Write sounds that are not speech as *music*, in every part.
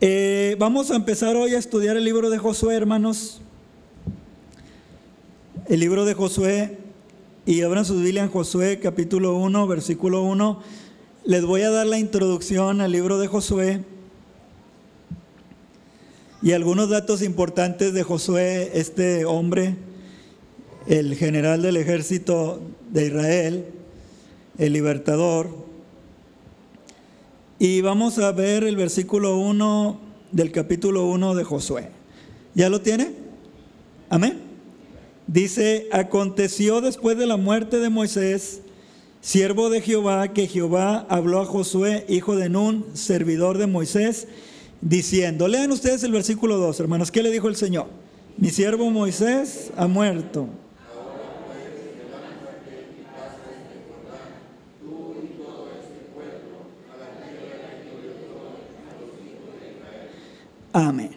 Eh, vamos a empezar hoy a estudiar el libro de Josué, hermanos. El libro de Josué, y abran su Biblia en Josué capítulo 1, versículo 1. Les voy a dar la introducción al libro de Josué y algunos datos importantes de Josué, este hombre, el general del ejército de Israel, el libertador. Y vamos a ver el versículo 1 del capítulo 1 de Josué. ¿Ya lo tiene? Amén. Dice, aconteció después de la muerte de Moisés, siervo de Jehová, que Jehová habló a Josué, hijo de Nun, servidor de Moisés, diciendo, lean ustedes el versículo 2, hermanos, ¿qué le dijo el Señor? Mi siervo Moisés ha muerto. Amén.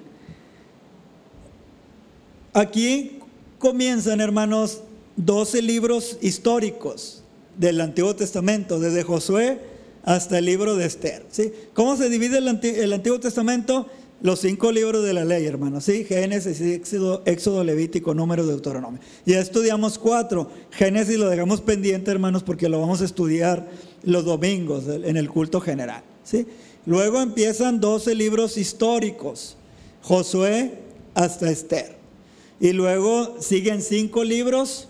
Aquí comienzan, hermanos, 12 libros históricos del Antiguo Testamento, desde Josué hasta el libro de Esther. ¿sí? ¿Cómo se divide el, Antiguo Testamento? Los cinco libros de la ley, hermanos, ¿sí? Génesis, Éxodo, Éxodo, Levítico, Número, Deuteronomio. Ya estudiamos cuatro. Génesis lo dejamos pendiente, hermanos, porque lo vamos a estudiar los domingos en el culto general. ¿sí? Luego empiezan 12 libros históricos, Josué hasta Esther. Y luego siguen cinco libros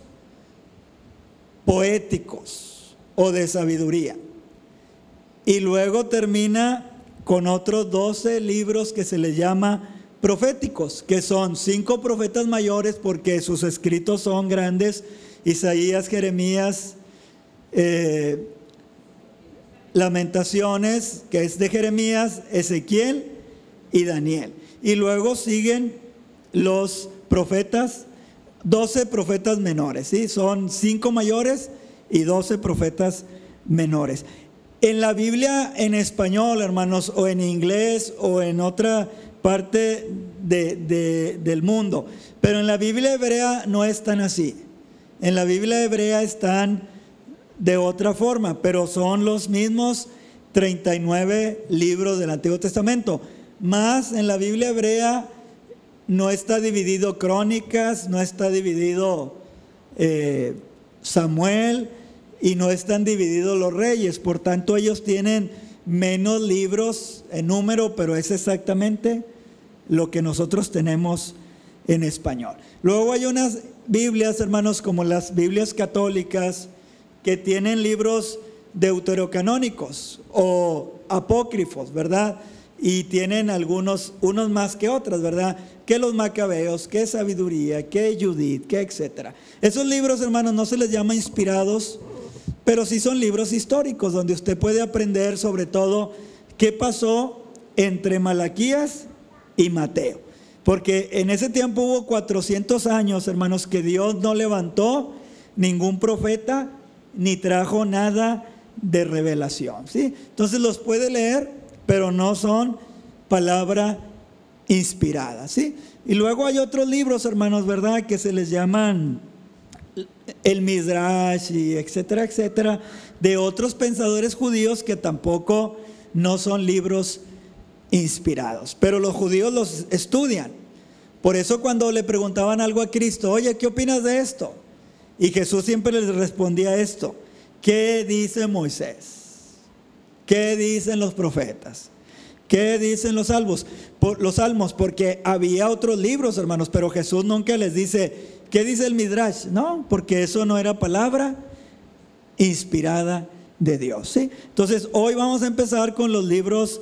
poéticos o de sabiduría. Y luego termina con otros 12 libros que se les llama proféticos, que son cinco profetas mayores porque sus escritos son grandes, Isaías, Jeremías, eh, Lamentaciones, que es de Jeremías, Ezequiel y Daniel. Y luego siguen los profetas, 12 profetas menores, ¿sí? Son cinco mayores y 12 profetas menores. En la Biblia en español, hermanos, o en inglés o en otra parte del mundo, pero en la Biblia hebrea no es tan así. En la Biblia hebrea están de otra forma, pero son los mismos 39 libros del Antiguo Testamento. Más en la Biblia hebrea no está dividido crónicas, no está dividido eh, Samuel y no están divididos los reyes. Por tanto, ellos tienen menos libros en número, pero es exactamente lo que nosotros tenemos en español. Luego hay unas Biblias, hermanos, como las Biblias católicas, que tienen libros deuterocanónicos o apócrifos, ¿verdad? Y tienen algunos, unos más que otras, ¿verdad? Que los macabeos, que sabiduría, que Judith, que etcétera. Esos libros, hermanos, no se les llama inspirados, pero sí son libros históricos donde usted puede aprender sobre todo qué pasó entre Malaquías y Mateo. Porque en ese tiempo hubo 400 años, hermanos, que Dios no levantó ningún profeta ni trajo nada de revelación. ¿sí? Entonces los puede leer, pero no son palabra inspirada. ¿sí? Y luego hay otros libros, hermanos, ¿verdad? Que se les llaman el Midrash y etcétera, etcétera, de otros pensadores judíos que tampoco no son libros inspirados. Pero los judíos los estudian. Por eso cuando le preguntaban algo a Cristo, oye, ¿qué opinas de esto? Y Jesús siempre les respondía esto. ¿Qué dice Moisés? ¿Qué dicen los profetas? ¿Qué dicen los salmos? los salmos, porque había otros libros, hermanos, pero Jesús nunca les dice, ¿qué dice el Midrash? No, porque eso no era palabra inspirada de Dios. ¿sí? Entonces, hoy vamos a empezar con los libros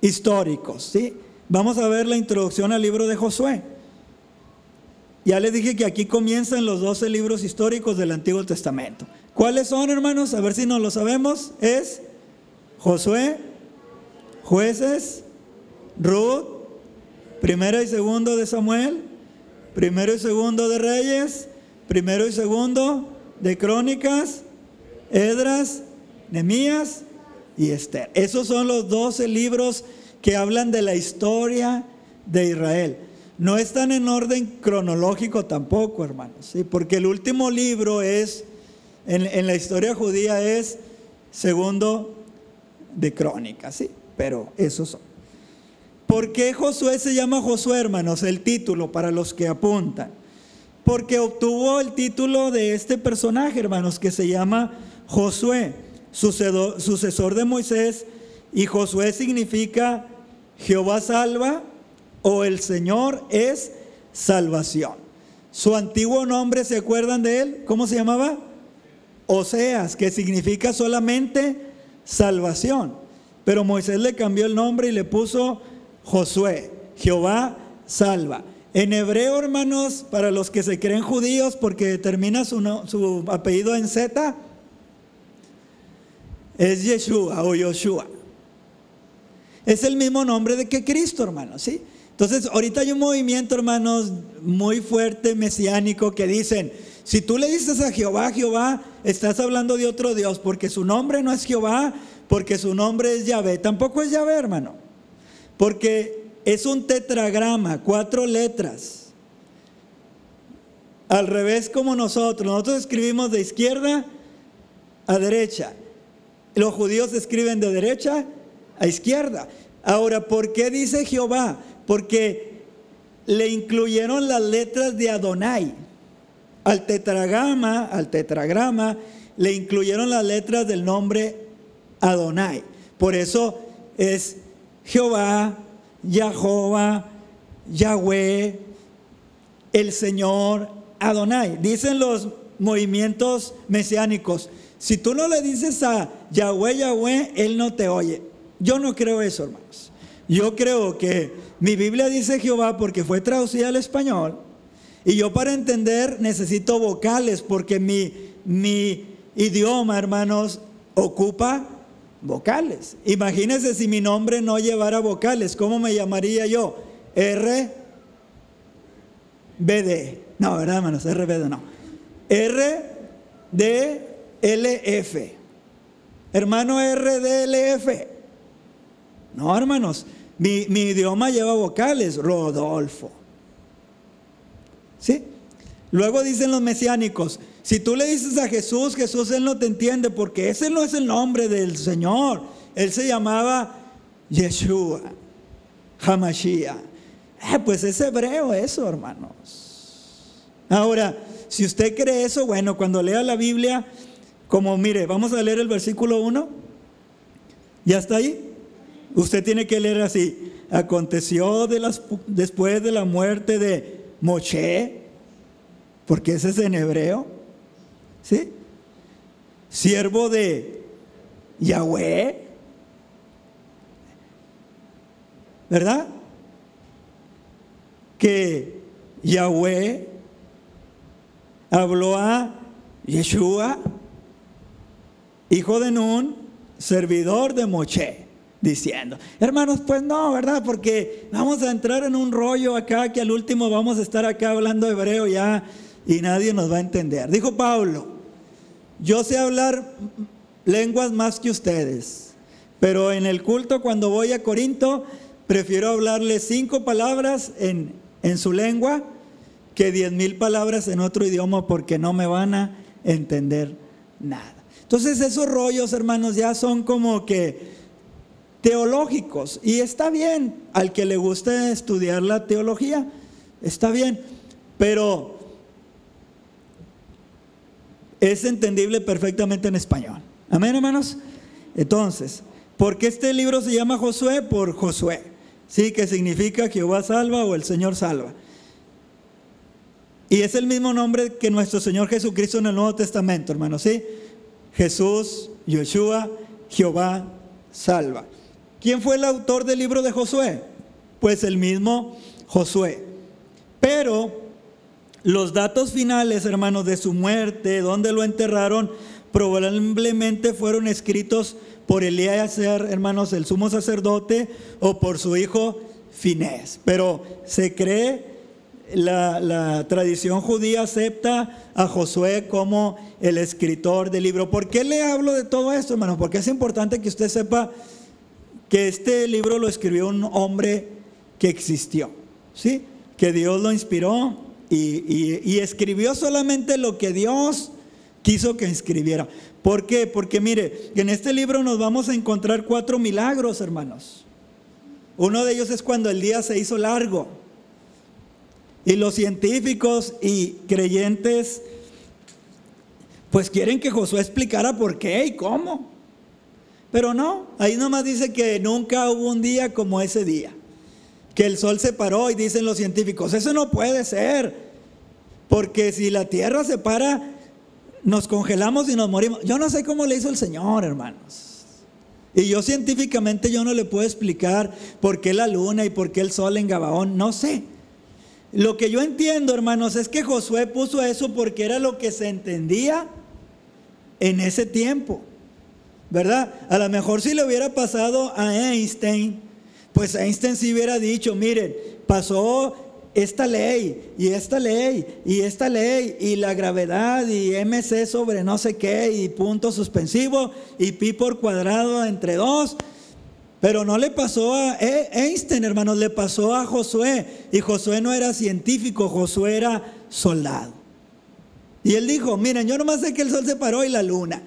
históricos. ¿sí? Vamos a ver la introducción al libro de Josué. Ya les dije que aquí comienzan los 12 libros históricos del Antiguo Testamento. ¿Cuáles son, hermanos? A ver si no lo sabemos. Es Josué, jueces, Ruth, primero y segundo de Samuel, primero y segundo de Reyes, primero y segundo de Crónicas, Edras, Nemías y Esther. Esos son los 12 libros que hablan de la historia de Israel. No están en orden cronológico tampoco, hermanos, ¿sí? porque el último libro es, en, la historia judía es segundo de crónicas, ¿sí? pero esos son. ¿Por qué Josué se llama Josué, hermanos? El título para los que apuntan. Porque obtuvo el título de este personaje, hermanos, que se llama Josué, sucesor de Moisés. Y Josué significa Jehová salva o el Señor es salvación. Su antiguo nombre, ¿se acuerdan de él? ¿Cómo se llamaba? Oseas, que significa solamente salvación. Pero Moisés le cambió el nombre y le puso Josué, Jehová salva. En hebreo, hermanos, para los que se creen judíos, porque termina su, su apellido en Z, es Yeshua o Yoshua. Es el mismo nombre de que Cristo, hermanos, ¿sí? Entonces, ahorita hay un movimiento, hermanos, muy fuerte, mesiánico, que dicen, si tú le dices a Jehová, Jehová, estás hablando de otro Dios, porque su nombre no es Jehová, porque su nombre es Yahvé. Tampoco es Yahvé, hermano. Porque es un tetragrama, cuatro letras. Al revés como nosotros. Nosotros escribimos de izquierda a derecha. Los judíos escriben de derecha a izquierda. Ahora, ¿por qué dice Jehová? Porque le incluyeron las letras de Adonai. Al tetragrama, al tetragrama, le incluyeron las letras del nombre Adonai. Por eso es Jehová, Jehová, Yahweh, el Señor, Adonai. Dicen los movimientos mesiánicos, si tú no le dices a Yahweh, Yahweh, Él no te oye. Yo no creo eso, hermanos. Yo creo que mi Biblia dice Jehová porque fue traducida al español. Y yo para entender necesito vocales porque mi, mi idioma, hermanos, ocupa vocales. Imagínense si mi nombre no llevara vocales, ¿cómo me llamaría yo? R, B, D. No, ¿verdad, hermanos? R, B, D, no. R, D, L, F. Hermano R, D, L, F. No, hermanos, mi, idioma lleva vocales, Rodolfo. ¿Sí? Luego dicen los mesiánicos, si tú le dices a Jesús, Jesús él no te entiende porque ese no es el nombre del Señor. Él se llamaba Yeshua, Hamashiach. Eh, pues es hebreo eso, hermanos. Ahora, si usted cree eso, bueno, cuando lea la Biblia, como mire, vamos a leer el versículo 1. ¿Ya está ahí? Usted tiene que leer así. Aconteció después de la muerte de Moche, porque ese es en hebreo, ¿sí? Siervo de Yahweh, ¿verdad? Que Yahweh habló a Yeshua, hijo de Nun, servidor de Moche diciendo. Hermanos, pues no, ¿verdad? Porque vamos a entrar en un rollo acá que al último vamos a estar acá hablando hebreo ya y nadie nos va a entender. Dijo Pablo, yo sé hablar lenguas más que ustedes, pero en el culto cuando voy a Corinto prefiero hablarle cinco palabras en, en su lengua que diez mil palabras en otro idioma porque no me van a entender nada. Entonces esos rollos, hermanos, ya son como que teológicos. Y está bien, al que le guste estudiar la teología, está bien, pero es entendible perfectamente en español. Amén, hermanos. Entonces, ¿por qué este libro se llama Josué? Por Josué. Sí, que significa Jehová salva o el Señor salva. Y es el mismo nombre que nuestro Señor Jesucristo en el Nuevo Testamento, hermanos. ¿sí? Jesús, Yeshua, Jehová salva. ¿Quién fue el autor del libro de Josué? Pues el mismo Josué. Pero los datos finales, hermanos, de su muerte, donde lo enterraron, probablemente fueron escritos por Elías, hermanos, el sumo sacerdote, o por su hijo Finés. Pero se cree, la, la, tradición judía acepta a Josué como el escritor del libro. ¿Por qué le hablo de todo esto, hermanos? Porque es importante que usted sepa que este libro lo escribió un hombre que existió, ¿sí? Que Dios lo inspiró y, escribió solamente lo que Dios quiso que escribiera. ¿Por qué? Porque mire, en este libro nos vamos a encontrar cuatro milagros, hermanos. Uno de ellos es cuando el día se hizo largo. Y los científicos y creyentes pues quieren que Josué explicara por qué y cómo. Pero no, ahí nomás dice que nunca hubo un día como ese día. Que el sol se paró y dicen los científicos, eso no puede ser. Porque si la tierra se para, nos congelamos y nos morimos. Yo no sé cómo le hizo el Señor, hermanos. Y yo científicamente yo no le puedo explicar por qué la luna y por qué el sol en Gabaón, no sé. Lo que yo entiendo, hermanos, es que Josué puso eso porque era lo que se entendía en ese tiempo. ¿Verdad? A lo mejor si le hubiera pasado a Einstein, pues Einstein sí hubiera dicho, miren, pasó esta ley y esta ley y esta ley y la gravedad y mc sobre no sé qué y punto suspensivo y pi por cuadrado entre dos. Pero no le pasó a e-, Einstein, hermanos, le pasó a Josué. Y Josué no era científico, Josué era soldado. Y él dijo, miren, yo nomás sé que el sol se paró y la luna.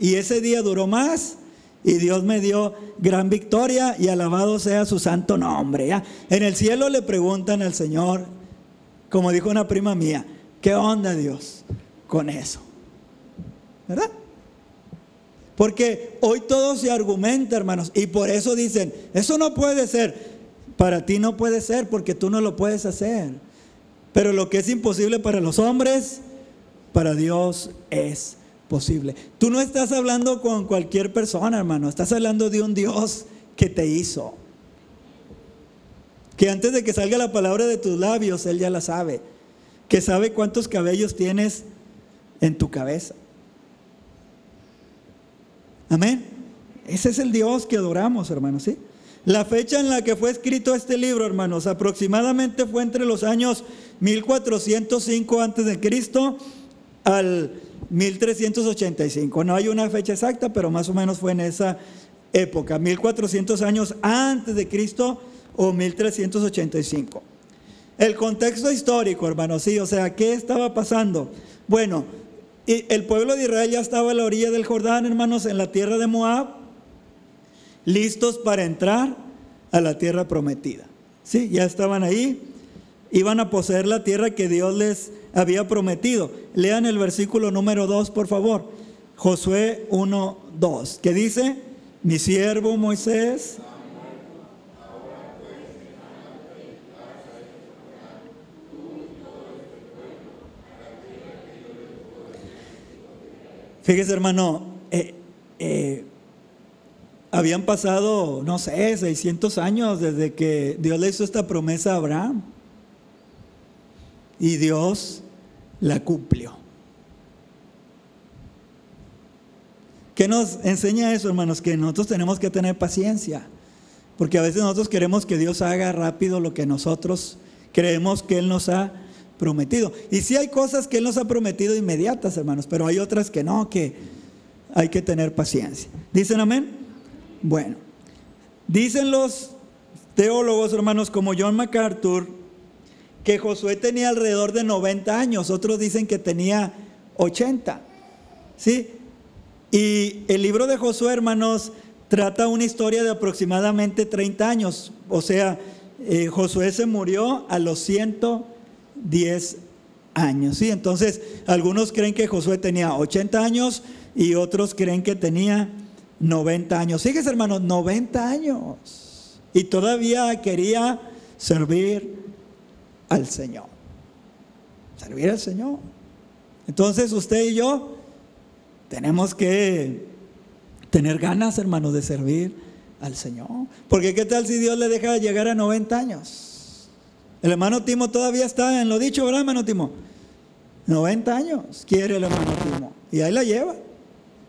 Y ese día duró más y Dios me dio gran victoria y alabado sea su santo nombre. En el cielo le preguntan al Señor, como dijo una prima mía, ¿qué onda Dios con eso? ¿Verdad? Porque hoy todo se argumenta, hermanos, y por eso dicen, eso no puede ser. Para ti no puede ser porque tú no lo puedes hacer. Pero lo que es imposible para los hombres, para Dios es posible. Tú no estás hablando con cualquier persona, hermano, estás hablando de un Dios que te hizo. Que antes de que salga la palabra de tus labios, Él ya la sabe. Que sabe cuántos cabellos tienes en tu cabeza. Amén. Ese es el Dios que adoramos, hermanos, ¿sí? La fecha en la que fue escrito este libro, hermanos, aproximadamente fue entre los años 1405 antes de Cristo al 1385. No hay una fecha exacta, pero más o menos fue en esa época, 1400 años antes de Cristo o 1385. El contexto histórico, hermanos, sí, o sea, ¿qué estaba pasando? Bueno, el pueblo de Israel ya estaba a la orilla del Jordán, hermanos, en la tierra de Moab, listos para entrar a la tierra prometida. Sí, ya estaban ahí, iban a poseer la tierra que Dios les había prometido. Lean el versículo número 2, por favor. Josué 1, 2, que dice, mi siervo Moisés. Fíjese hermano, eh, eh, habían pasado, no sé, 600 años desde que Dios le hizo esta promesa a Abraham y Dios la cumplió. ¿Qué nos enseña eso, hermanos? Que nosotros tenemos que tener paciencia, porque a veces nosotros queremos que Dios haga rápido lo que nosotros creemos que Él nos ha prometido. Y sí hay cosas que Él nos ha prometido inmediatas, hermanos, pero hay otras que no, que hay que tener paciencia. ¿Dicen amén? Bueno, dicen los teólogos, hermanos, como John MacArthur, que Josué tenía alrededor de 90 años, otros dicen que tenía 80. ¿Sí? Y el libro de Josué, hermanos, trata una historia de aproximadamente 30 años. O sea, eh, Josué se murió a los 110 años. ¿sí? Entonces, algunos creen que Josué tenía 80 años y otros creen que tenía 90 años. Fíjense, hermanos, 90 años. Y todavía quería servir al Señor. Servir al Señor. Entonces usted y yo tenemos que tener ganas, hermanos, de servir al Señor. Porque qué tal si Dios le deja llegar a 90 años. El hermano Timo todavía está en lo dicho, ¿verdad, hermano Timo? 90 años quiere el hermano Timo. Y ahí la lleva.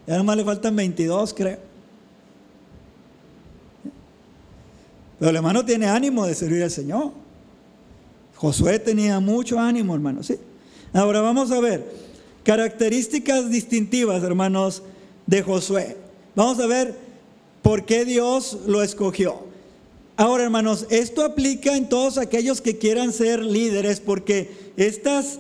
Ya nomás le faltan 22, creo. Pero el hermano tiene ánimo de servir al Señor. Josué tenía mucho ánimo, hermanos. ¿sí? Ahora vamos a ver características distintivas, hermanos, de Josué. Vamos a ver por qué Dios lo escogió. Ahora, hermanos, esto aplica en todos aquellos que quieran ser líderes, porque estas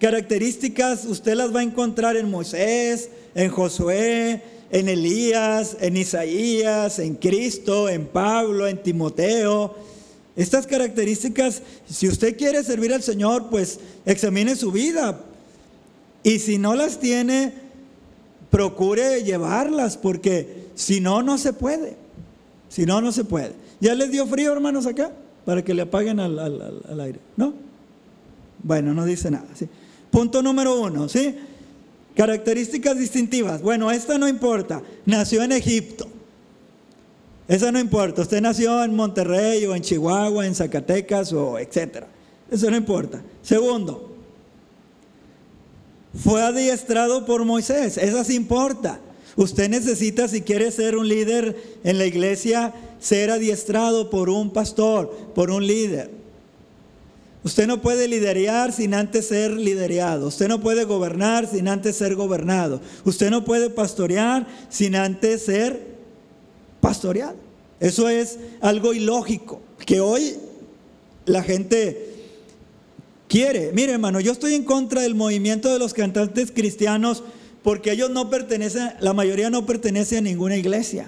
características usted las va a encontrar en Moisés, en Josué, en Elías, en Isaías, en Cristo, en Pablo, en Timoteo. Estas características, si usted quiere servir al Señor, pues examine su vida. Y si no las tiene, procure llevarlas, porque si no, no se puede. Si no, no se puede. ¿Ya les dio frío, hermanos, acá? Para que le apaguen al, aire. ¿No? Bueno, no dice nada. ¿sí? Punto número uno, ¿sí? Características distintivas. Bueno, esta no importa. Nació en Egipto. Esa no importa. Usted nació en Monterrey o en Chihuahua, en Zacatecas o etcétera. Eso no importa. Segundo, fue adiestrado por Moisés. Esa sí importa. Usted necesita, si quiere ser un líder en la iglesia, ser adiestrado por un pastor, por un líder. Usted no puede liderear sin antes ser liderado. Usted no puede gobernar sin antes ser gobernado. Usted no puede pastorear sin antes ser pastoreado. Eso es algo ilógico que hoy la gente quiere. Mire, hermano, yo estoy en contra del movimiento de los cantantes cristianos porque ellos no pertenecen, la mayoría no pertenece a ninguna iglesia.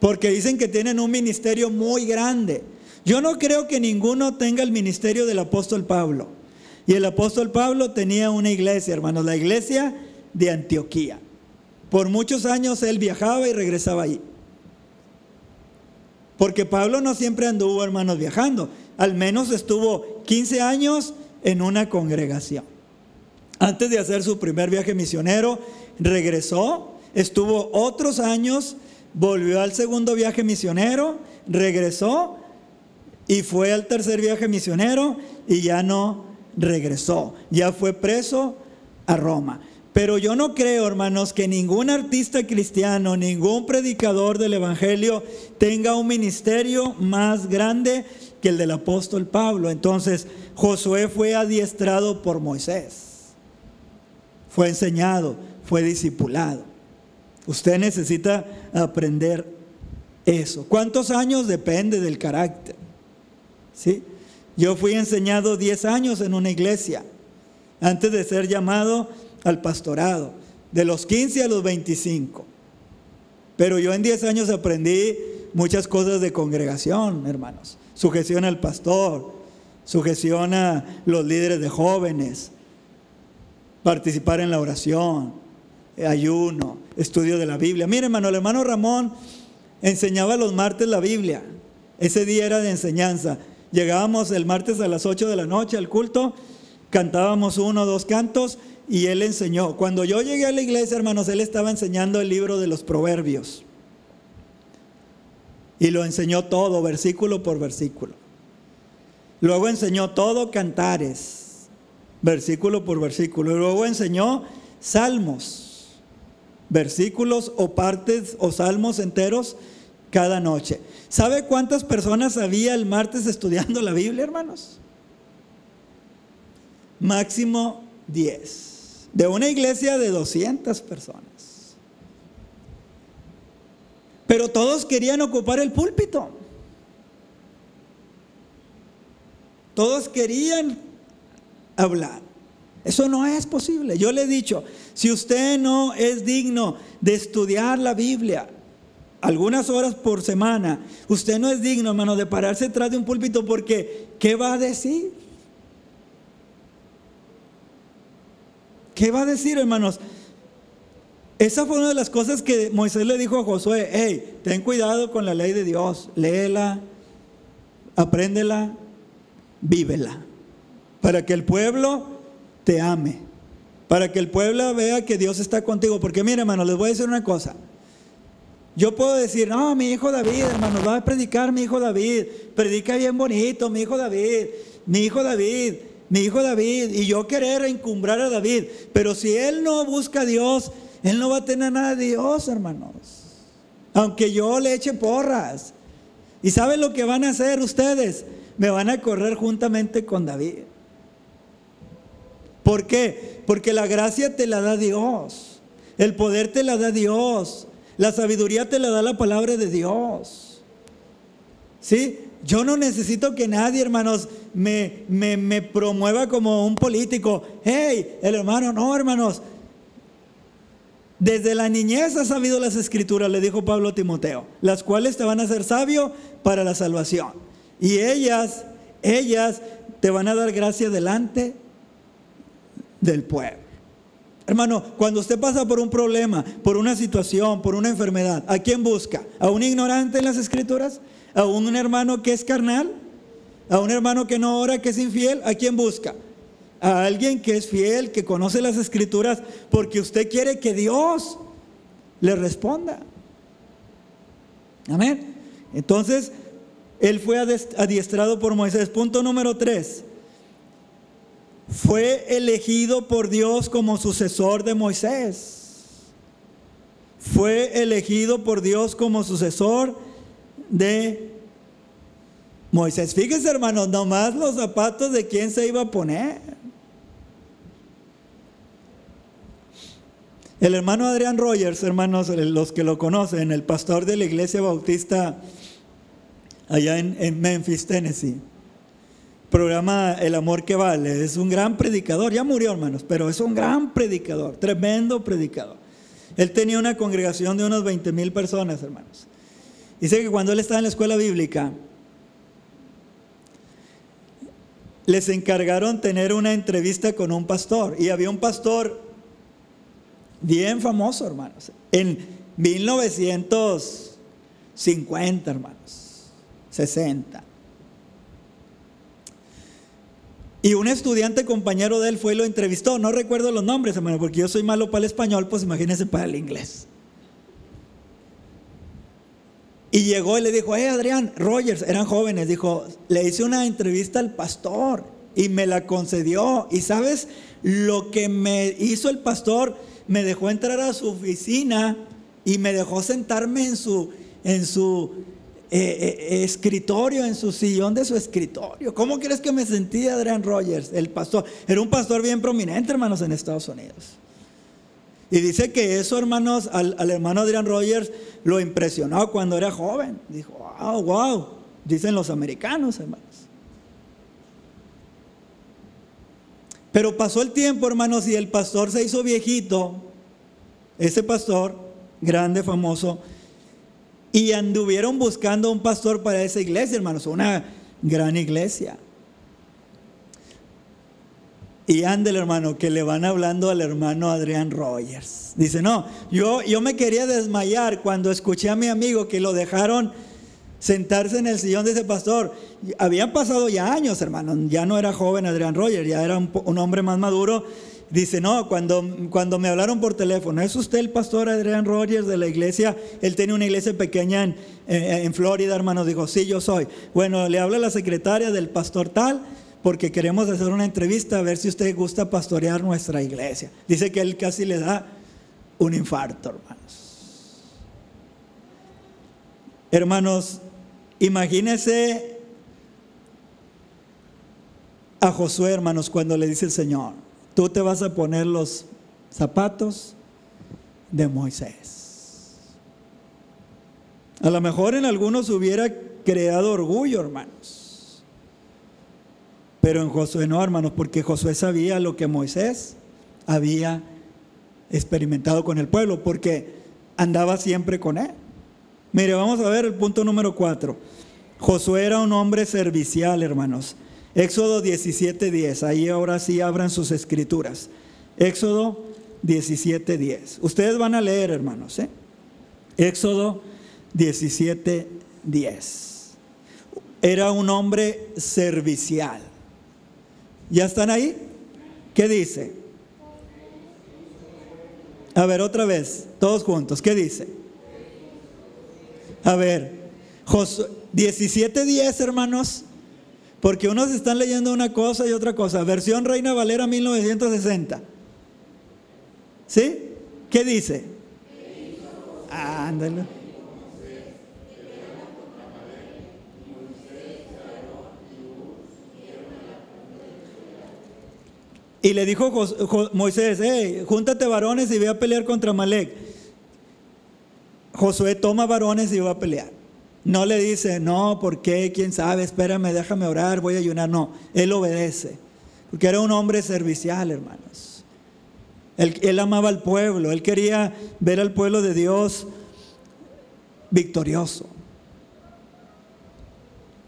Porque dicen que tienen un ministerio muy grande. Yo no creo que ninguno tenga el ministerio del apóstol Pablo. Y el apóstol Pablo tenía una iglesia, hermanos, la iglesia de Antioquía. Por muchos años él viajaba y regresaba ahí. Porque Pablo no siempre anduvo, hermanos, viajando. Al menos estuvo 15 años en una congregación. Antes de hacer su primer viaje misionero, regresó, estuvo otros años, volvió al segundo viaje misionero, regresó y fue al tercer viaje misionero y ya no regresó. Ya fue preso a Roma. Pero yo no creo, hermanos, que ningún artista cristiano, ningún predicador del Evangelio tenga un ministerio más grande que el del apóstol Pablo. Entonces, Josué fue adiestrado por Moisés fue enseñado, fue discipulado. Usted necesita aprender eso. ¿Cuántos años? Depende del carácter. ¿Sí? Yo fui enseñado 10 años en una iglesia antes de ser llamado al pastorado, de los 15 a los 25. Pero yo en 10 años aprendí muchas cosas de congregación, hermanos. Sujeción al pastor, sujeción a los líderes de jóvenes, participar en la oración, ayuno, estudio de la Biblia. Mire, hermano, el hermano Ramón enseñaba los martes la Biblia. Ese día era de enseñanza. Llegábamos el martes a las 8 de la noche al culto, cantábamos uno o dos cantos y él enseñó. Cuando yo llegué a la iglesia, hermanos, él estaba enseñando el libro de los proverbios. Y lo enseñó todo, versículo por versículo. Luego enseñó todo cantares versículo por versículo. Luego enseñó salmos, versículos o partes o salmos enteros cada noche. ¿Sabe cuántas personas había el martes estudiando la Biblia, hermanos? Máximo 10. De una iglesia de 200 personas. Pero todos querían ocupar el púlpito. Todos querían hablar. Eso no es posible. Yo le he dicho, si usted no es digno de estudiar la Biblia algunas horas por semana, usted no es digno, hermano, de pararse detrás de un púlpito porque ¿qué va a decir? ¿Qué va a decir, hermanos? Esa fue una de las cosas que Moisés le dijo a Josué, hey, ten cuidado con la ley de Dios, léela, apréndela, vívela para que el pueblo te ame, para que el pueblo vea que Dios está contigo. Porque mire, hermano, les voy a decir una cosa. Yo puedo decir, no, mi hijo David, hermano, va a predicar mi hijo David, predica bien bonito, mi hijo David, mi hijo David, mi hijo David, y yo querer encumbrar a David. Pero si él no busca a Dios, él no va a tener nada de Dios, hermanos. Aunque yo le eche porras. ¿Y saben lo que van a hacer ustedes? Me van a correr juntamente con David. ¿Por qué? Porque la gracia te la da Dios. El poder te la da Dios. La sabiduría te la da la palabra de Dios. ¿Sí? Yo no necesito que nadie, hermanos, me, me, me promueva como un político. Hey, el hermano, no, hermanos. Desde la niñez has sabido las escrituras, le dijo Pablo a Timoteo, las cuales te van a hacer sabio para la salvación. Y ellas, ellas te van a dar gracia delante del pueblo. Hermano, cuando usted pasa por un problema, por una situación, por una enfermedad, ¿a quién busca? ¿A un ignorante en las escrituras? ¿A un hermano que es carnal? ¿A un hermano que no ora, que es infiel? ¿A quién busca? a alguien que es fiel, que conoce las escrituras, porque usted quiere que Dios le responda. Amén. Entonces, él fue adiestrado por Moisés. Punto número tres. Fue elegido por Dios como sucesor de Moisés. Fue elegido por Dios como sucesor de Moisés. Fíjese, hermanos, nomás los zapatos de quién se iba a poner. El hermano Adrián Rogers, hermanos, los que lo conocen, el pastor de la iglesia bautista allá en, Memphis, Tennessee, programa El Amor que Vale, es un gran predicador, ya murió hermanos, pero es un gran predicador, tremendo predicador. Él tenía una congregación de unos 20 mil personas, hermanos. Dice que cuando él estaba en la escuela bíblica, les encargaron tener una entrevista con un pastor y había un pastor Bien famoso, hermanos. En 1950, hermanos. 60. Y un estudiante compañero de él fue y lo entrevistó. No recuerdo los nombres, hermano, porque yo soy malo para el español, pues imagínense para el inglés. Y llegó y le dijo, hey Adrián, Rogers, eran jóvenes, dijo, le hice una entrevista al pastor y me la concedió. Y sabes lo que me hizo el pastor, me dejó entrar a su oficina y me dejó sentarme en su, en su eh, eh, escritorio, en su sillón de su escritorio. ¿Cómo crees que me sentí Adrian Rogers, el pastor? Era un pastor bien prominente, hermanos, en Estados Unidos. Y dice que eso, hermanos, al, hermano Adrian Rogers lo impresionó cuando era joven. Dijo, wow, wow, dicen los americanos, hermanos. Pero pasó el tiempo, hermanos, y el pastor se hizo viejito, ese pastor, grande, famoso, y anduvieron buscando un pastor para esa iglesia, hermanos, una gran iglesia. Y el hermano, que le van hablando al hermano Adrián Rogers. Dice, no, yo, yo me quería desmayar cuando escuché a mi amigo que lo dejaron sentarse en el sillón de ese pastor. Habían pasado ya años, hermano. Ya no era joven Adrián Roger, ya era un, hombre más maduro. Dice, no, cuando, cuando me hablaron por teléfono, ¿es usted el pastor Adrián Rogers de la iglesia? Él tenía una iglesia pequeña en, en Florida, hermano. Dijo, sí, yo soy. Bueno, le habla la secretaria del pastor tal, porque queremos hacer una entrevista a ver si usted gusta pastorear nuestra iglesia. Dice que él casi le da un infarto, hermanos. Hermanos, Imagínese a Josué, hermanos, cuando le dice el Señor, tú te vas a poner los zapatos de Moisés. A lo mejor en algunos hubiera creado orgullo, hermanos. Pero en Josué no, hermanos, porque Josué sabía lo que Moisés había experimentado con el pueblo, porque andaba siempre con él. Mire, vamos a ver el punto número 4. Josué era un hombre servicial, hermanos. Éxodo 17:10. Ahí ahora sí abran sus escrituras. Éxodo 17:10. Ustedes van a leer, hermanos. ¿eh? Éxodo 17:10. Era un hombre servicial. ¿Ya están ahí? ¿Qué dice? A ver, otra vez, todos juntos. ¿Qué dice? A ver, 17.10 hermanos, porque unos están leyendo una cosa y otra cosa. Versión Reina Valera 1960. ¿Sí? ¿Qué dice? Ándale. Y le dijo Moisés, hey, júntate varones y ve a pelear contra Malek. Josué toma varones y va a pelear. No le dice, no, ¿por qué? ¿Quién sabe? Espérame, déjame orar, voy a ayunar. No, él obedece. Porque era un hombre servicial, hermanos. Él, él amaba al pueblo, él quería ver al pueblo de Dios victorioso.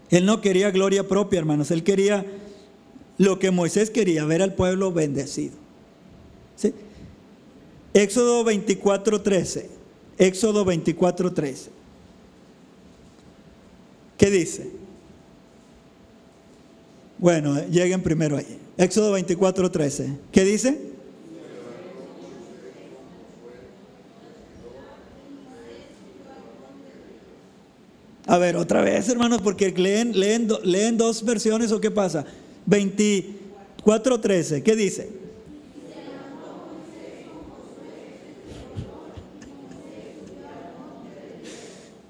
Él no quería gloria propia, hermanos, él quería lo que Moisés quería, ver al pueblo bendecido. ¿Sí? Éxodo 24:13. Éxodo 24:13. ¿Qué dice? Bueno, lleguen primero ahí. Éxodo 24:13. ¿Qué dice? A ver, otra vez, hermanos, porque leen, leen, leen dos versiones o qué pasa. 24:13. ¿Qué dice?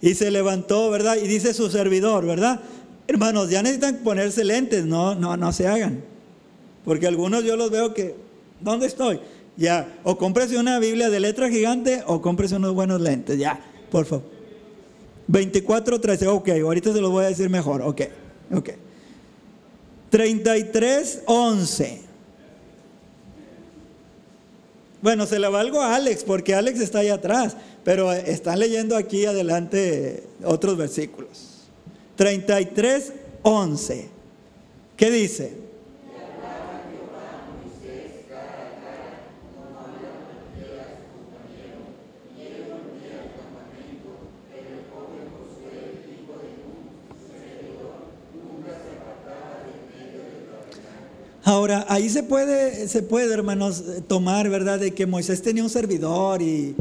y se levantó, ¿verdad? Y dice su servidor, ¿verdad? Hermanos, ya necesitan ponerse lentes, no, no, no se hagan. Porque algunos yo los veo que, ¿dónde estoy? Ya, o cómprese una Biblia de letra gigante o cómprese unos buenos lentes, ya, por favor. 24, 13, ok, ahorita se los voy a decir mejor, ok, ok. 33, 11. Bueno, se le valgo a Alex, porque Alex está ahí atrás. Pero están leyendo aquí adelante otros versículos. 33, 11. ¿Qué dice? Ahora, ahí se puede, se puede, hermanos, tomar, ¿verdad?, de que Moisés tenía un servidor y,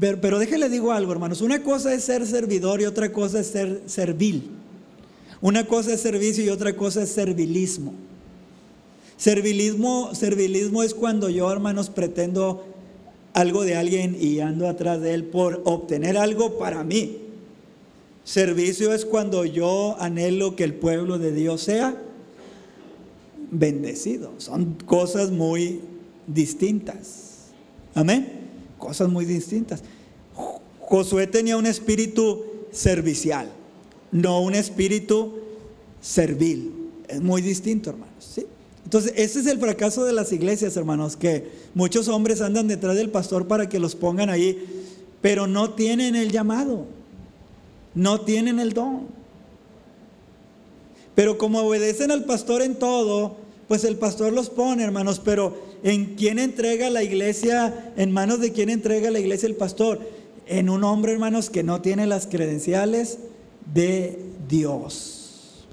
pero, pero déjele digo algo, hermanos. Una cosa es ser servidor y otra cosa es ser servil. Una cosa es servicio y otra cosa es servilismo. Servilismo, servilismo es cuando yo, hermanos, pretendo algo de alguien y ando atrás de él por obtener algo para mí. Servicio es cuando yo anhelo que el pueblo de Dios sea bendecido. Son cosas muy distintas. Amén cosas muy distintas. Josué tenía un espíritu servicial, no un espíritu servil. Es muy distinto, hermanos. ¿sí? Entonces, ese es el fracaso de las iglesias, hermanos, que muchos hombres andan detrás del pastor para que los pongan ahí, pero no tienen el llamado, no tienen el don. Pero como obedecen al pastor en todo, pues el pastor los pone, hermanos, pero ¿en quién entrega la iglesia? ¿En manos de quién entrega la iglesia el pastor? En un hombre, hermanos, que no tiene las credenciales de Dios.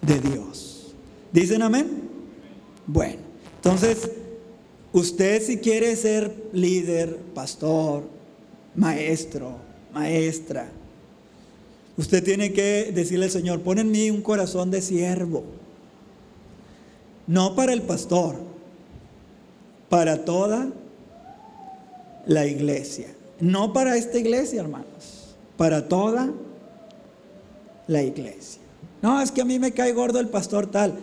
De Dios. ¿Dicen amén? Bueno, entonces, usted si quiere ser líder, pastor, maestro, maestra, usted tiene que decirle al Señor, pon en mí un corazón de siervo no para el pastor, para toda la iglesia. No para esta iglesia, hermanos, para toda la iglesia. No, es que a mí me cae gordo el pastor tal.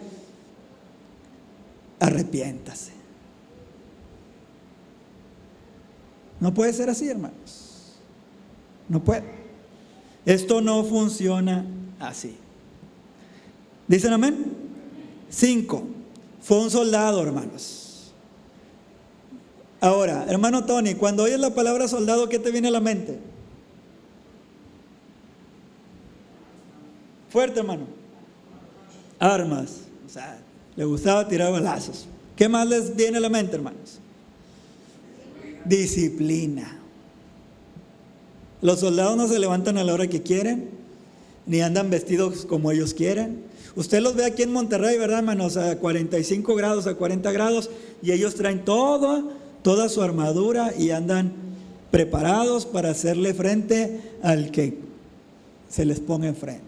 Arrepiéntase. No puede ser así, hermanos. No puede. Esto no funciona así. ¿Dicen amén? Cinco. Fue un soldado, hermanos. Ahora, hermano Tony, cuando oyes la palabra soldado, ¿qué te viene a la mente? Fuerte, hermano. Armas. O sea, le gustaba tirar balazos. ¿Qué más les viene a la mente, hermanos? Disciplina. Los soldados no se levantan a la hora que quieren, ni andan vestidos como ellos quieren. Usted los ve aquí en Monterrey, ¿verdad, hermanos? A 45 grados, a 40 grados, y ellos traen toda su armadura y andan preparados para hacerle frente al que se les ponga enfrente.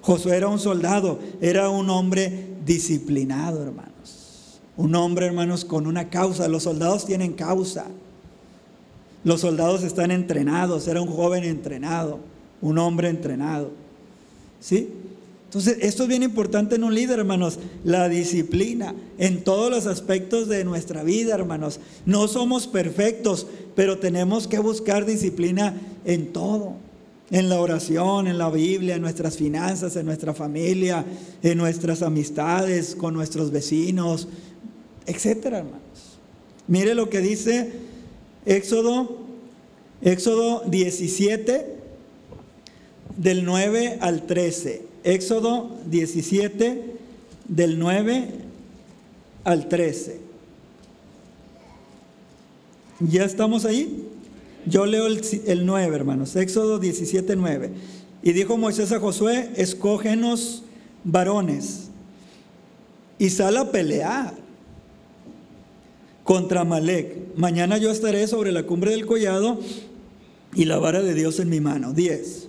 Josué era un soldado, era un hombre disciplinado, hermanos. Un hombre, hermanos, con una causa. Los soldados tienen causa. Los soldados están entrenados. Era un joven entrenado, un hombre entrenado. ¿Sí? Entonces, esto es bien importante en un líder, hermanos, la disciplina en todos los aspectos de nuestra vida, hermanos. No somos perfectos, pero tenemos que buscar disciplina en todo. En la oración, en la Biblia, en nuestras finanzas, en nuestra familia, en nuestras amistades, con nuestros vecinos, etcétera, hermanos. Mire lo que dice Éxodo, Éxodo 17, del 9 al 13. Éxodo 17, del 9 al 13. ¿Ya estamos ahí? Yo leo el, el 9, hermanos. Éxodo 17, 9. Y dijo Moisés a Josué, escógenos varones y sal a pelear contra Malek. Mañana yo estaré sobre la cumbre del collado y la vara de Dios en mi mano. 10.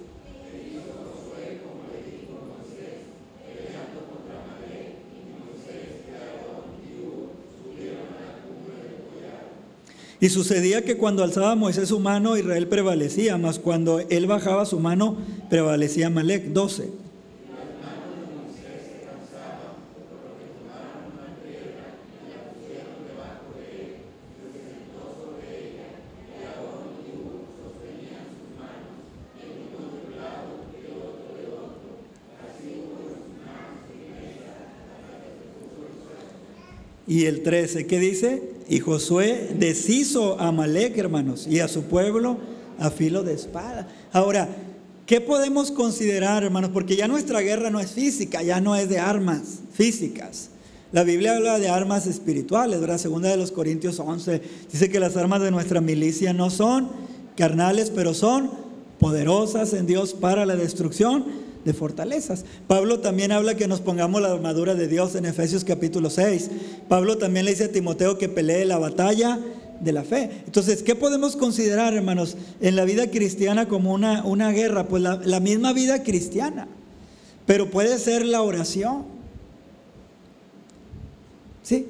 Y sucedía que cuando alzaba Moisés su mano, Israel prevalecía, mas cuando él bajaba su mano, prevalecía Malek. 12. Y el 13, ¿qué dice? Y Josué deshizo a Malek, hermanos, y a su pueblo a filo de espada. Ahora, ¿qué podemos considerar, hermanos? Porque ya nuestra guerra no es física, ya no es de armas físicas. La Biblia habla de armas espirituales, ¿verdad? Segunda de los Corintios 11 dice que las armas de nuestra milicia no son carnales, pero son poderosas en Dios para la destrucción de fortalezas. Pablo también habla que nos pongamos la armadura de Dios en Efesios capítulo 6. Pablo también le dice a Timoteo que pelee la batalla de la fe. Entonces, ¿qué podemos considerar, hermanos, en la vida cristiana como una, una guerra? Pues la, misma vida cristiana, pero puede ser la oración. ¿Sí?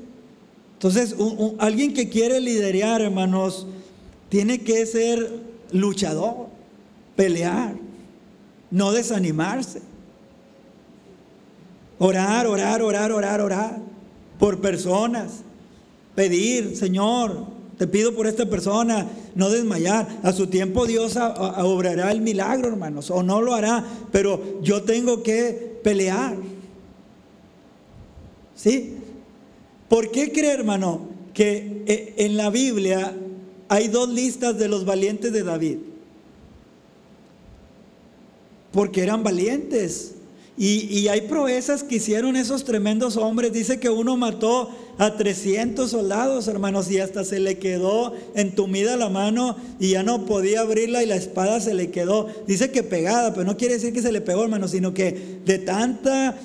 Entonces, alguien que quiere liderar, hermanos, tiene que ser luchador, pelear no desanimarse. Orar, orar, orar, orar, orar por personas. Pedir, Señor, te pido por esta persona, no desmayar. A su tiempo Dios obrará el milagro, hermanos, o no lo hará, pero yo tengo que pelear. ¿Sí? ¿Por qué cree, hermano, que eh, en la Biblia hay dos listas de los valientes de David? Porque eran valientes. Y, hay proezas que hicieron esos tremendos hombres. Dice que uno mató a 300 soldados, hermanos, y hasta se le quedó entumida la mano y ya no podía abrirla y la espada se le quedó. Dice que pegada, pero no quiere decir que se le pegó, hermanos, sino que de tanta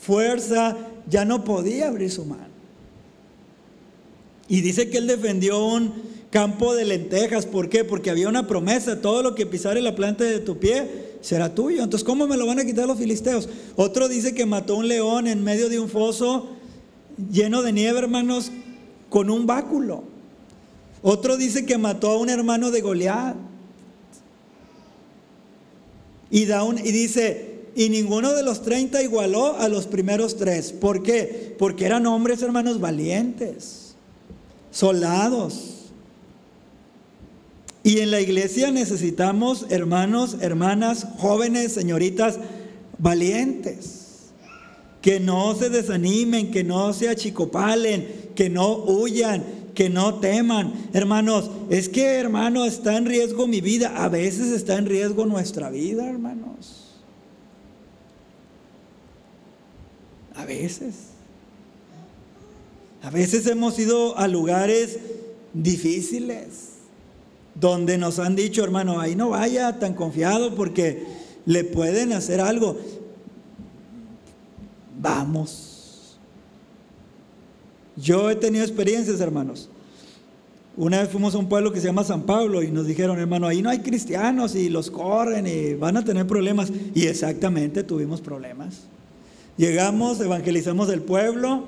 fuerza ya no podía abrir su mano. Y dice que él defendió un campo de lentejas. ¿Por qué? Porque había una promesa, todo lo que pisare la planta de tu pie será tuyo. Entonces, ¿cómo me lo van a quitar los filisteos? Otro dice que mató un león en medio de un foso lleno de nieve, hermanos, con un báculo. Otro dice que mató a un hermano de Goliat. Y, da un, y dice, y ninguno de los 30 igualó a los primeros tres. ¿Por qué? Porque eran hombres, hermanos, valientes, soldados y en la iglesia necesitamos hermanos, hermanas, jóvenes, señoritas, valientes, que no se desanimen, que no se achicopalen, que no huyan, que no teman. Hermanos, es que hermano está en riesgo mi vida, a veces está en riesgo nuestra vida, hermanos. A veces. A veces hemos ido a lugares difíciles donde nos han dicho, hermano, ahí no vaya tan confiado porque le pueden hacer algo. Vamos. Yo he tenido experiencias, hermanos. Una vez fuimos a un pueblo que se llama San Pablo y nos dijeron, hermano, ahí no hay cristianos y los corren y van a tener problemas. Y exactamente tuvimos problemas. Llegamos, evangelizamos el pueblo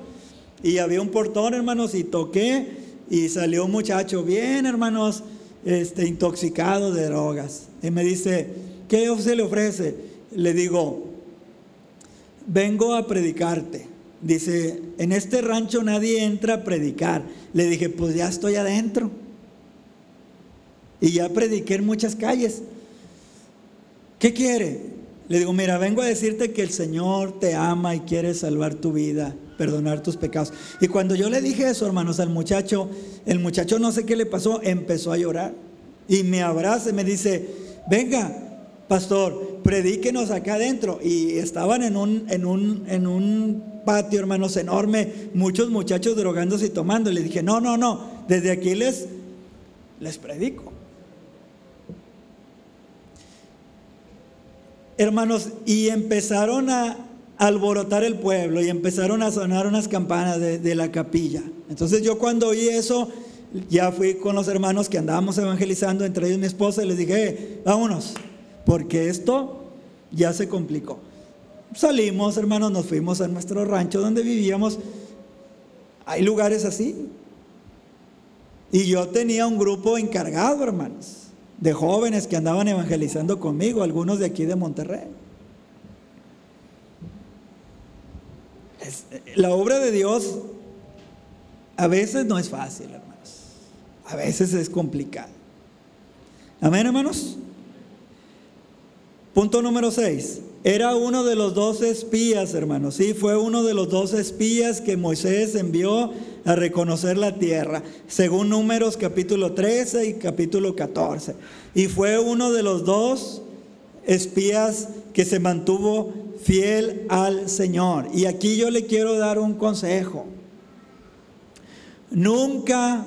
y había un portón, hermanos, y toqué y salió un muchacho, bien, hermanos, este, intoxicado de drogas. Y me dice, ¿qué se le ofrece? Le digo, vengo a predicarte. Dice, en este rancho nadie entra a predicar. Le dije, pues ya estoy adentro. Y ya prediqué en muchas calles. ¿Qué quiere? Le digo, mira, vengo a decirte que el Señor te ama y quiere salvar tu vida. Perdonar tus pecados. Y cuando yo le dije eso, hermanos, al muchacho, el muchacho no sé qué le pasó, empezó a llorar. Y me abraza y me dice, venga, pastor, predíquenos acá adentro. Y estaban en un, en un, en un patio, hermanos, enorme, muchos muchachos drogándose y tomando. Y le dije, no, no, no, desde aquí les, les predico. Hermanos, y empezaron a alborotar el pueblo y empezaron a sonar unas campanas de, de, la capilla. Entonces yo cuando oí eso, ya fui con los hermanos que andábamos evangelizando, entre ellos mi esposa, y les dije, vámonos, porque esto ya se complicó. Salimos, hermanos, nos fuimos a nuestro rancho donde vivíamos. Hay lugares así. Y yo tenía un grupo encargado, hermanos de jóvenes que andaban evangelizando conmigo, algunos de aquí de Monterrey. La obra de Dios a veces no es fácil, hermanos. A veces es complicado. Amén, hermanos. Punto número 6. Era uno de los dos espías, hermanos. Sí, fue uno de los dos espías que Moisés envió a reconocer la tierra, según números capítulo 13 y capítulo 14. Y fue uno de los dos espías que se mantuvo fiel al Señor. Y aquí yo le quiero dar un consejo. Nunca,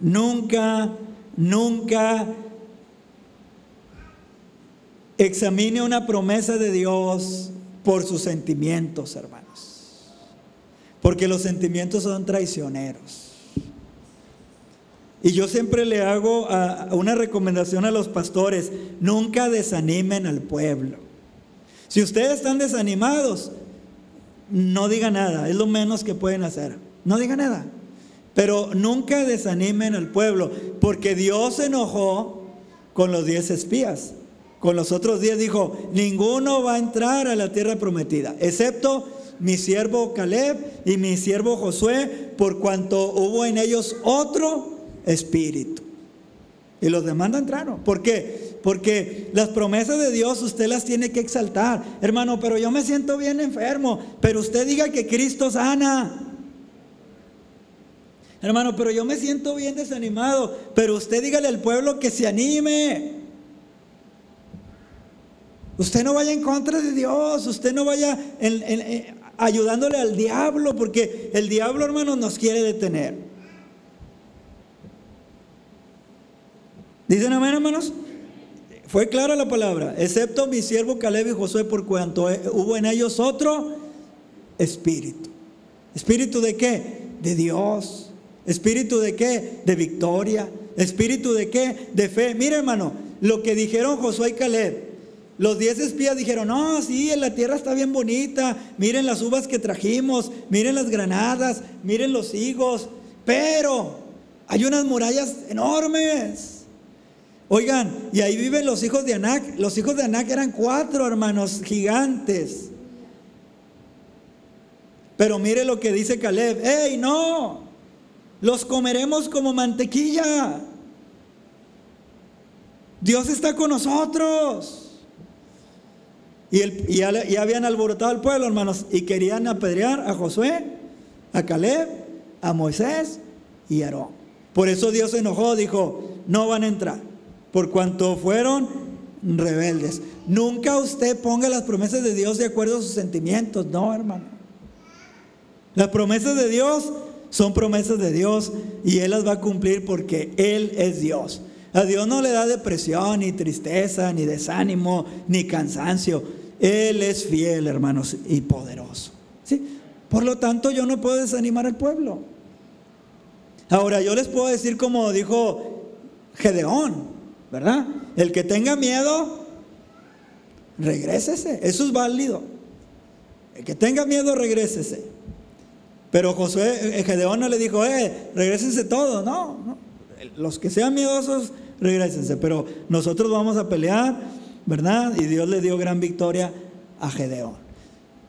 nunca, nunca Examine una promesa de Dios por sus sentimientos, hermanos. Porque los sentimientos son traicioneros. Y yo siempre le hago una recomendación a los pastores, nunca desanimen al pueblo. Si ustedes están desanimados, no diga nada, es lo menos que pueden hacer. No diga nada. Pero nunca desanimen al pueblo, porque Dios se enojó con los diez espías. Con los otros días dijo, ninguno va a entrar a la tierra prometida, excepto mi siervo Caleb y mi siervo Josué, por cuanto hubo en ellos otro espíritu. Y los demás entraron. ¿Por qué? Porque las promesas de Dios usted las tiene que exaltar. Hermano, pero yo me siento bien enfermo. Pero usted diga que Cristo sana. Hermano, pero yo me siento bien desanimado. Pero usted dígale al pueblo que se anime. Usted no vaya en contra de Dios, usted no vaya ayudándole al diablo, porque el diablo, hermanos, nos quiere detener. ¿Dicen amén, hermanos? Fue clara la palabra, excepto mi siervo Caleb y Josué, por cuanto hubo en ellos otro espíritu. ¿Espíritu de qué? De Dios. ¿Espíritu de qué? De victoria. ¿Espíritu de qué? De fe. Mire, hermano, lo que dijeron Josué y Caleb. Los diez espías dijeron, no, sí, la tierra está bien bonita, miren las uvas que trajimos, miren las granadas, miren los higos, pero hay unas murallas enormes. Oigan, y ahí viven los hijos de Anac. Los hijos de Anac eran cuatro hermanos gigantes. Pero mire lo que dice Caleb, ¡Ey, no! Los comeremos como mantequilla. Dios está con nosotros. Y, ya, habían alborotado al pueblo, hermanos, y querían apedrear a Josué, a Caleb, a Moisés y a Aarón. Por eso Dios se enojó, dijo, no van a entrar, por cuanto fueron rebeldes. Nunca usted ponga las promesas de Dios de acuerdo a sus sentimientos, no, hermano. Las promesas de Dios son promesas de Dios y Él las va a cumplir porque Él es Dios. A Dios no le da depresión, ni tristeza, ni desánimo, ni cansancio. Él es fiel, hermanos, y poderoso. ¿Sí? Por lo tanto, yo no puedo desanimar al pueblo. Ahora, yo les puedo decir como dijo Gedeón, ¿verdad? El que tenga miedo, regrésese. Eso es válido. El que tenga miedo, regrésese. Pero Josué, eh, Gedeón no le dijo, eh, regrésense todos. No. Los que sean miedosos, regresense. Pero nosotros vamos a pelear, ¿verdad? Y Dios le dio gran victoria a Gedeón.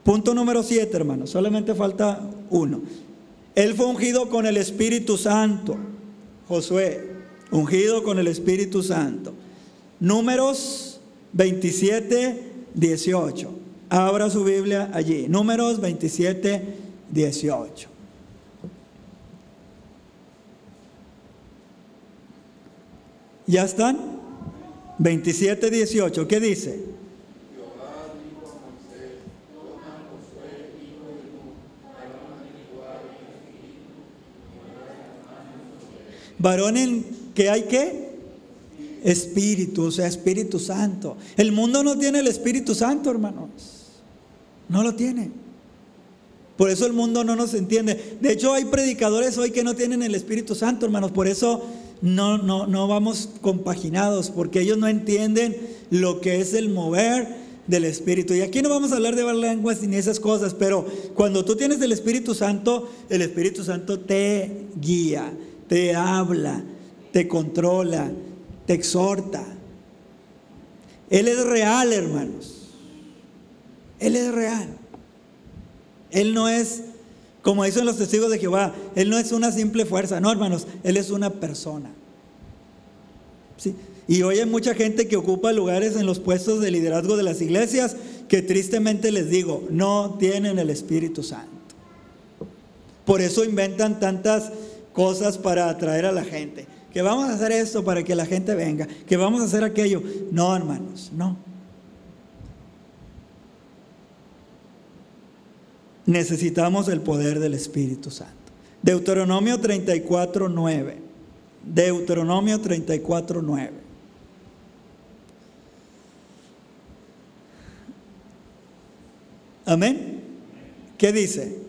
Punto número 7, hermano. Solamente falta uno. Él fue ungido con el Espíritu Santo. Josué, ungido con el Espíritu Santo. Números 27, 18. Abra su Biblia allí. Números 27, 18. ¿Ya están? 27, 18. ¿Qué dice? Varón en que hay qué? Espíritu, o sea, Espíritu Santo. El mundo no tiene el Espíritu Santo, hermanos. No lo tiene. Por eso el mundo no nos entiende. De hecho, hay predicadores hoy que no tienen el Espíritu Santo, hermanos. Por eso no, no, no vamos compaginados, porque ellos no entienden lo que es el mover del Espíritu. Y aquí no vamos a hablar de lenguas ni esas cosas, pero cuando tú tienes el Espíritu Santo, el Espíritu Santo te guía, te habla, te controla, te exhorta. Él es real, hermanos. Él es real. Él no es, como dicen los testigos de Jehová, Él no es una simple fuerza. No, hermanos, Él es una persona. ¿Sí? Y hoy hay mucha gente que ocupa lugares en los puestos de liderazgo de las iglesias que tristemente les digo, no tienen el Espíritu Santo. Por eso inventan tantas cosas para atraer a la gente. Que vamos a hacer esto para que la gente venga. Que vamos a hacer aquello. No, hermanos, no. Necesitamos el poder del Espíritu Santo. Deuteronomio 34, 9. Deuteronomio 34, 9. Amén. ¿Qué dice?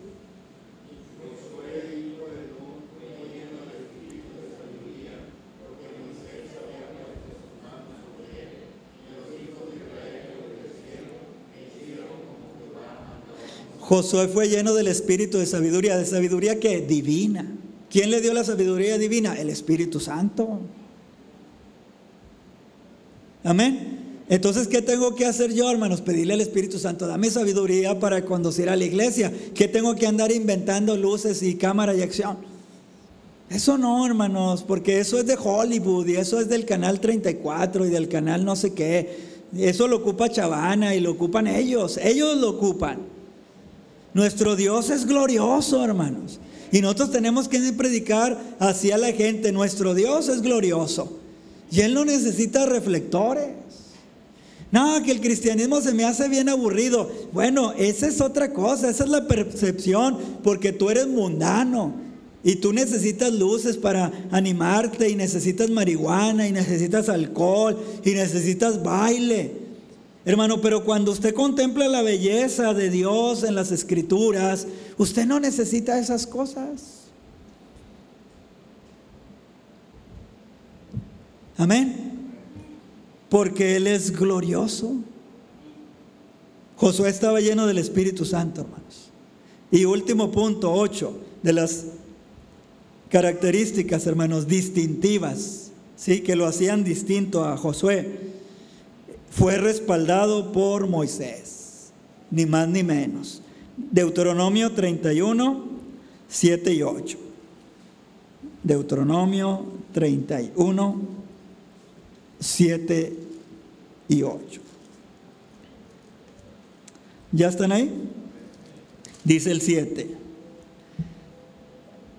Josué fue lleno del espíritu de sabiduría, de sabiduría que divina. ¿Quién le dio la sabiduría divina? El Espíritu Santo. Amén. Entonces, ¿qué tengo que hacer yo, hermanos? Pedirle al Espíritu Santo, dame sabiduría para conducir a la iglesia. ¿Qué tengo que andar inventando luces y cámara y acción? Eso no, hermanos, porque eso es de Hollywood y eso es del canal 34 y del canal no sé qué. Eso lo ocupa Chavana y lo ocupan ellos. Ellos lo ocupan. Nuestro Dios es glorioso, hermanos. Y nosotros tenemos que predicar hacia la gente. Nuestro Dios es glorioso. Y Él no necesita reflectores. No, que el cristianismo se me hace bien aburrido. Bueno, esa es otra cosa, esa es la percepción, porque tú eres mundano y tú necesitas luces para animarte y necesitas marihuana y necesitas alcohol y necesitas baile. Hermano, pero cuando usted contempla la belleza de Dios en las escrituras, usted no necesita esas cosas. Amén. Porque Él es glorioso. Josué estaba lleno del Espíritu Santo, hermanos. Y último punto, ocho, de las características, hermanos, distintivas, ¿sí? que lo hacían distinto a Josué fue respaldado por Moisés, ni más ni menos. Deuteronomio 31, 7 y 8. Deuteronomio 31, 7 y 8. ¿Ya están ahí? Dice el 7.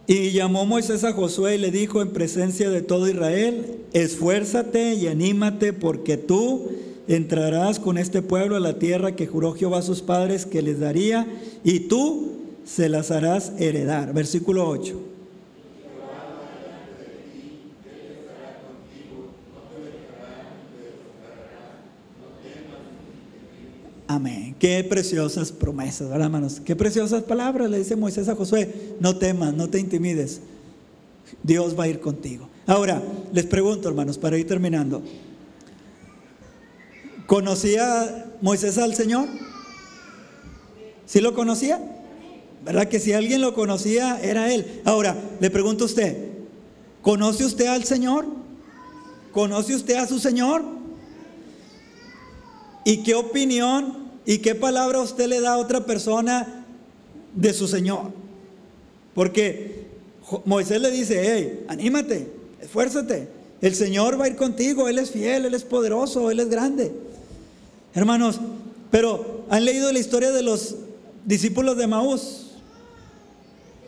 Y llamó Moisés a Josué y le dijo en presencia de todo Israel, esfuérzate y anímate porque tú entrarás con este pueblo a la tierra que juró Jehová a sus padres que les daría, y tú se las harás heredar. Versículo 8. Amén. Qué preciosas promesas, ¿verdad, hermanos? Qué preciosas palabras le dice Moisés a Josué. No temas, no te intimides. Dios va a ir contigo. Ahora, les pregunto, hermanos, para ir terminando. ¿Conocía Moisés al Señor? ¿Sí lo conocía? ¿Verdad que si alguien lo conocía era él? Ahora, le pregunto a usted, ¿conoce usted al Señor? ¿Conoce usted a su Señor? ¿Y qué opinión y qué palabra usted le da a otra persona de su Señor? Porque Moisés le dice, hey, anímate, esfuérzate, el Señor va a ir contigo, Él es fiel, Él es poderoso, Él es grande. Hermanos, pero ¿han leído la historia de los discípulos de Maús?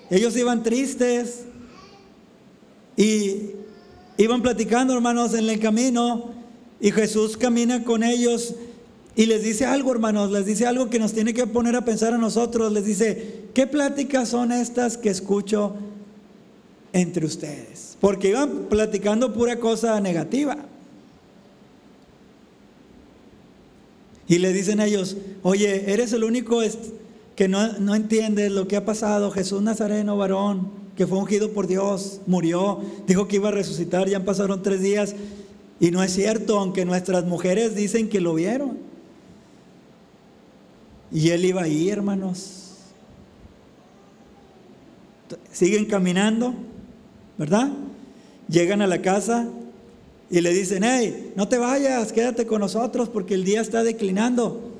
ellos iban tristes y iban platicando, hermanos, en el camino y Jesús camina con ellos y les dice algo, hermanos, les dice algo que nos tiene que poner a pensar a nosotros. Les dice, ¿qué pláticas son estas que escucho entre ustedes? Porque iban platicando pura cosa negativa. Y le dicen a ellos, oye, eres el único que no, no entiendes lo que ha pasado. Jesús Nazareno, varón, que fue ungido por Dios, murió, dijo que iba a resucitar, ya pasaron tres días. Y no es cierto, aunque nuestras mujeres dicen que lo vieron. Y él iba ahí, hermanos. Siguen caminando, ¿verdad? Llegan a la casa y le dicen, hey, no te vayas, quédate con nosotros porque el día está declinando.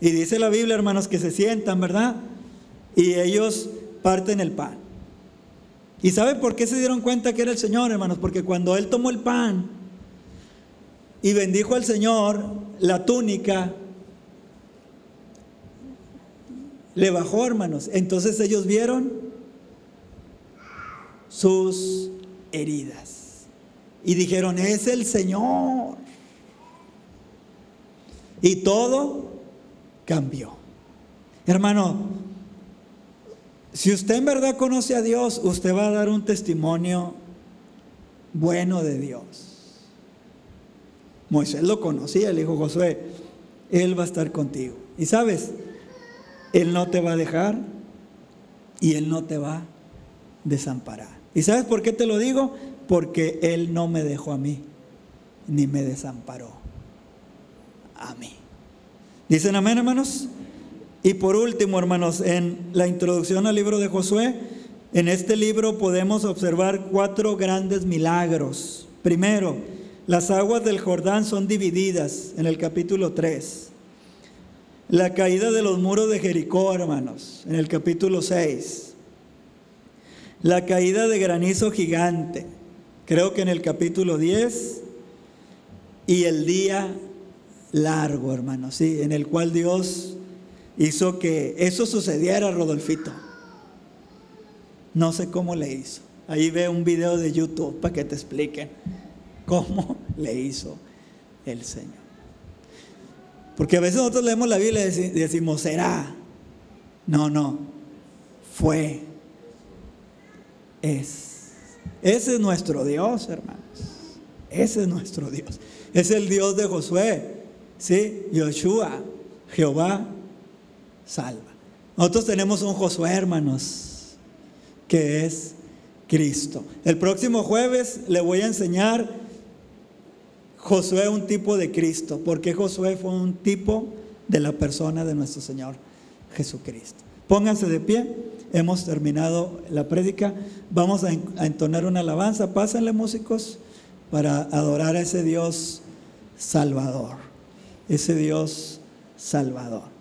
Y dice la Biblia, hermanos, que se sientan, ¿verdad? Y ellos parten el pan. ¿Y sabe por qué se dieron cuenta que era el Señor, hermanos? Porque cuando Él tomó el pan y bendijo al Señor, la túnica le bajó, hermanos. Entonces ellos vieron sus heridas y dijeron, es el Señor. Y todo cambió. Hermano, si usted en verdad conoce a Dios, usted va a dar un testimonio bueno de Dios. Moisés lo conocía, le dijo Josué, Él va a estar contigo. Y sabes, Él no te va a dejar y Él no te va a desamparar. ¿Y sabes por qué te lo digo? Porque Él no me dejó a mí, ni me desamparó a mí. ¿Dicen amén, hermanos? Y por último, hermanos, en la introducción al libro de Josué, en este libro podemos observar cuatro grandes milagros. Primero, las aguas del Jordán son divididas en el capítulo 3. La caída de los muros de Jericó, hermanos, en el capítulo 6. La caída de granizo gigante creo que en el capítulo 10, y el día largo, hermano, sí, en el cual Dios hizo que eso sucediera, Rodolfito. No sé cómo le hizo. Ahí ve un video de YouTube para que te expliquen cómo *laughs* le hizo el Señor. Porque a veces nosotros leemos la Biblia y decimos, será. No, no. Fue. Es. Ese es nuestro Dios, hermanos. Ese es nuestro Dios. Es el Dios de Josué. Sí, Yoshua, Jehová, salva. Nosotros tenemos un Josué, hermanos, que es Cristo. El próximo jueves le voy a enseñar Josué un tipo de Cristo, porque Josué fue un tipo de la persona de nuestro Señor Jesucristo. Pónganse de pie. Hemos terminado la prédica. Vamos a, entonar una alabanza. Pásenle músicos para adorar a ese Dios salvador. Ese Dios salvador.